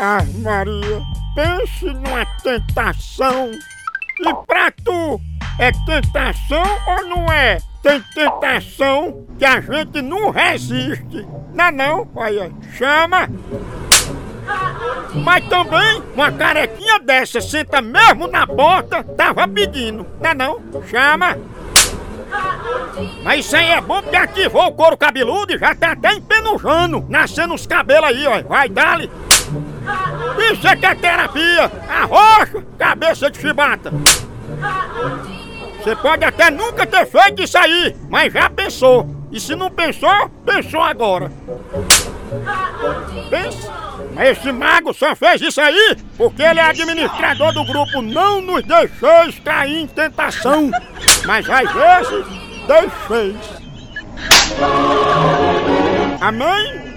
Ah, Maria, pense numa tentação. E pra tu, é tentação ou não é? Tem tentação que a gente não resiste. Não, não, olha, chama. Mas também, uma carequinha dessa senta mesmo na porta, tava pedindo. Não, não, chama. Mas isso aí é bom porque ativou o couro cabeludo e já tá até empenujando, nascendo os cabelos aí, ó. Vai, dali. Isso é que é terapia! Arrocha, cabeça de chibata! Você pode até nunca ter feito isso aí, mas já pensou. E se não pensou, pensou agora. Pensa. Mas esse mago só fez isso aí porque ele é administrador do grupo Não Nos Deixeis Cair em Tentação. Mas às vezes, deixeis. Amém?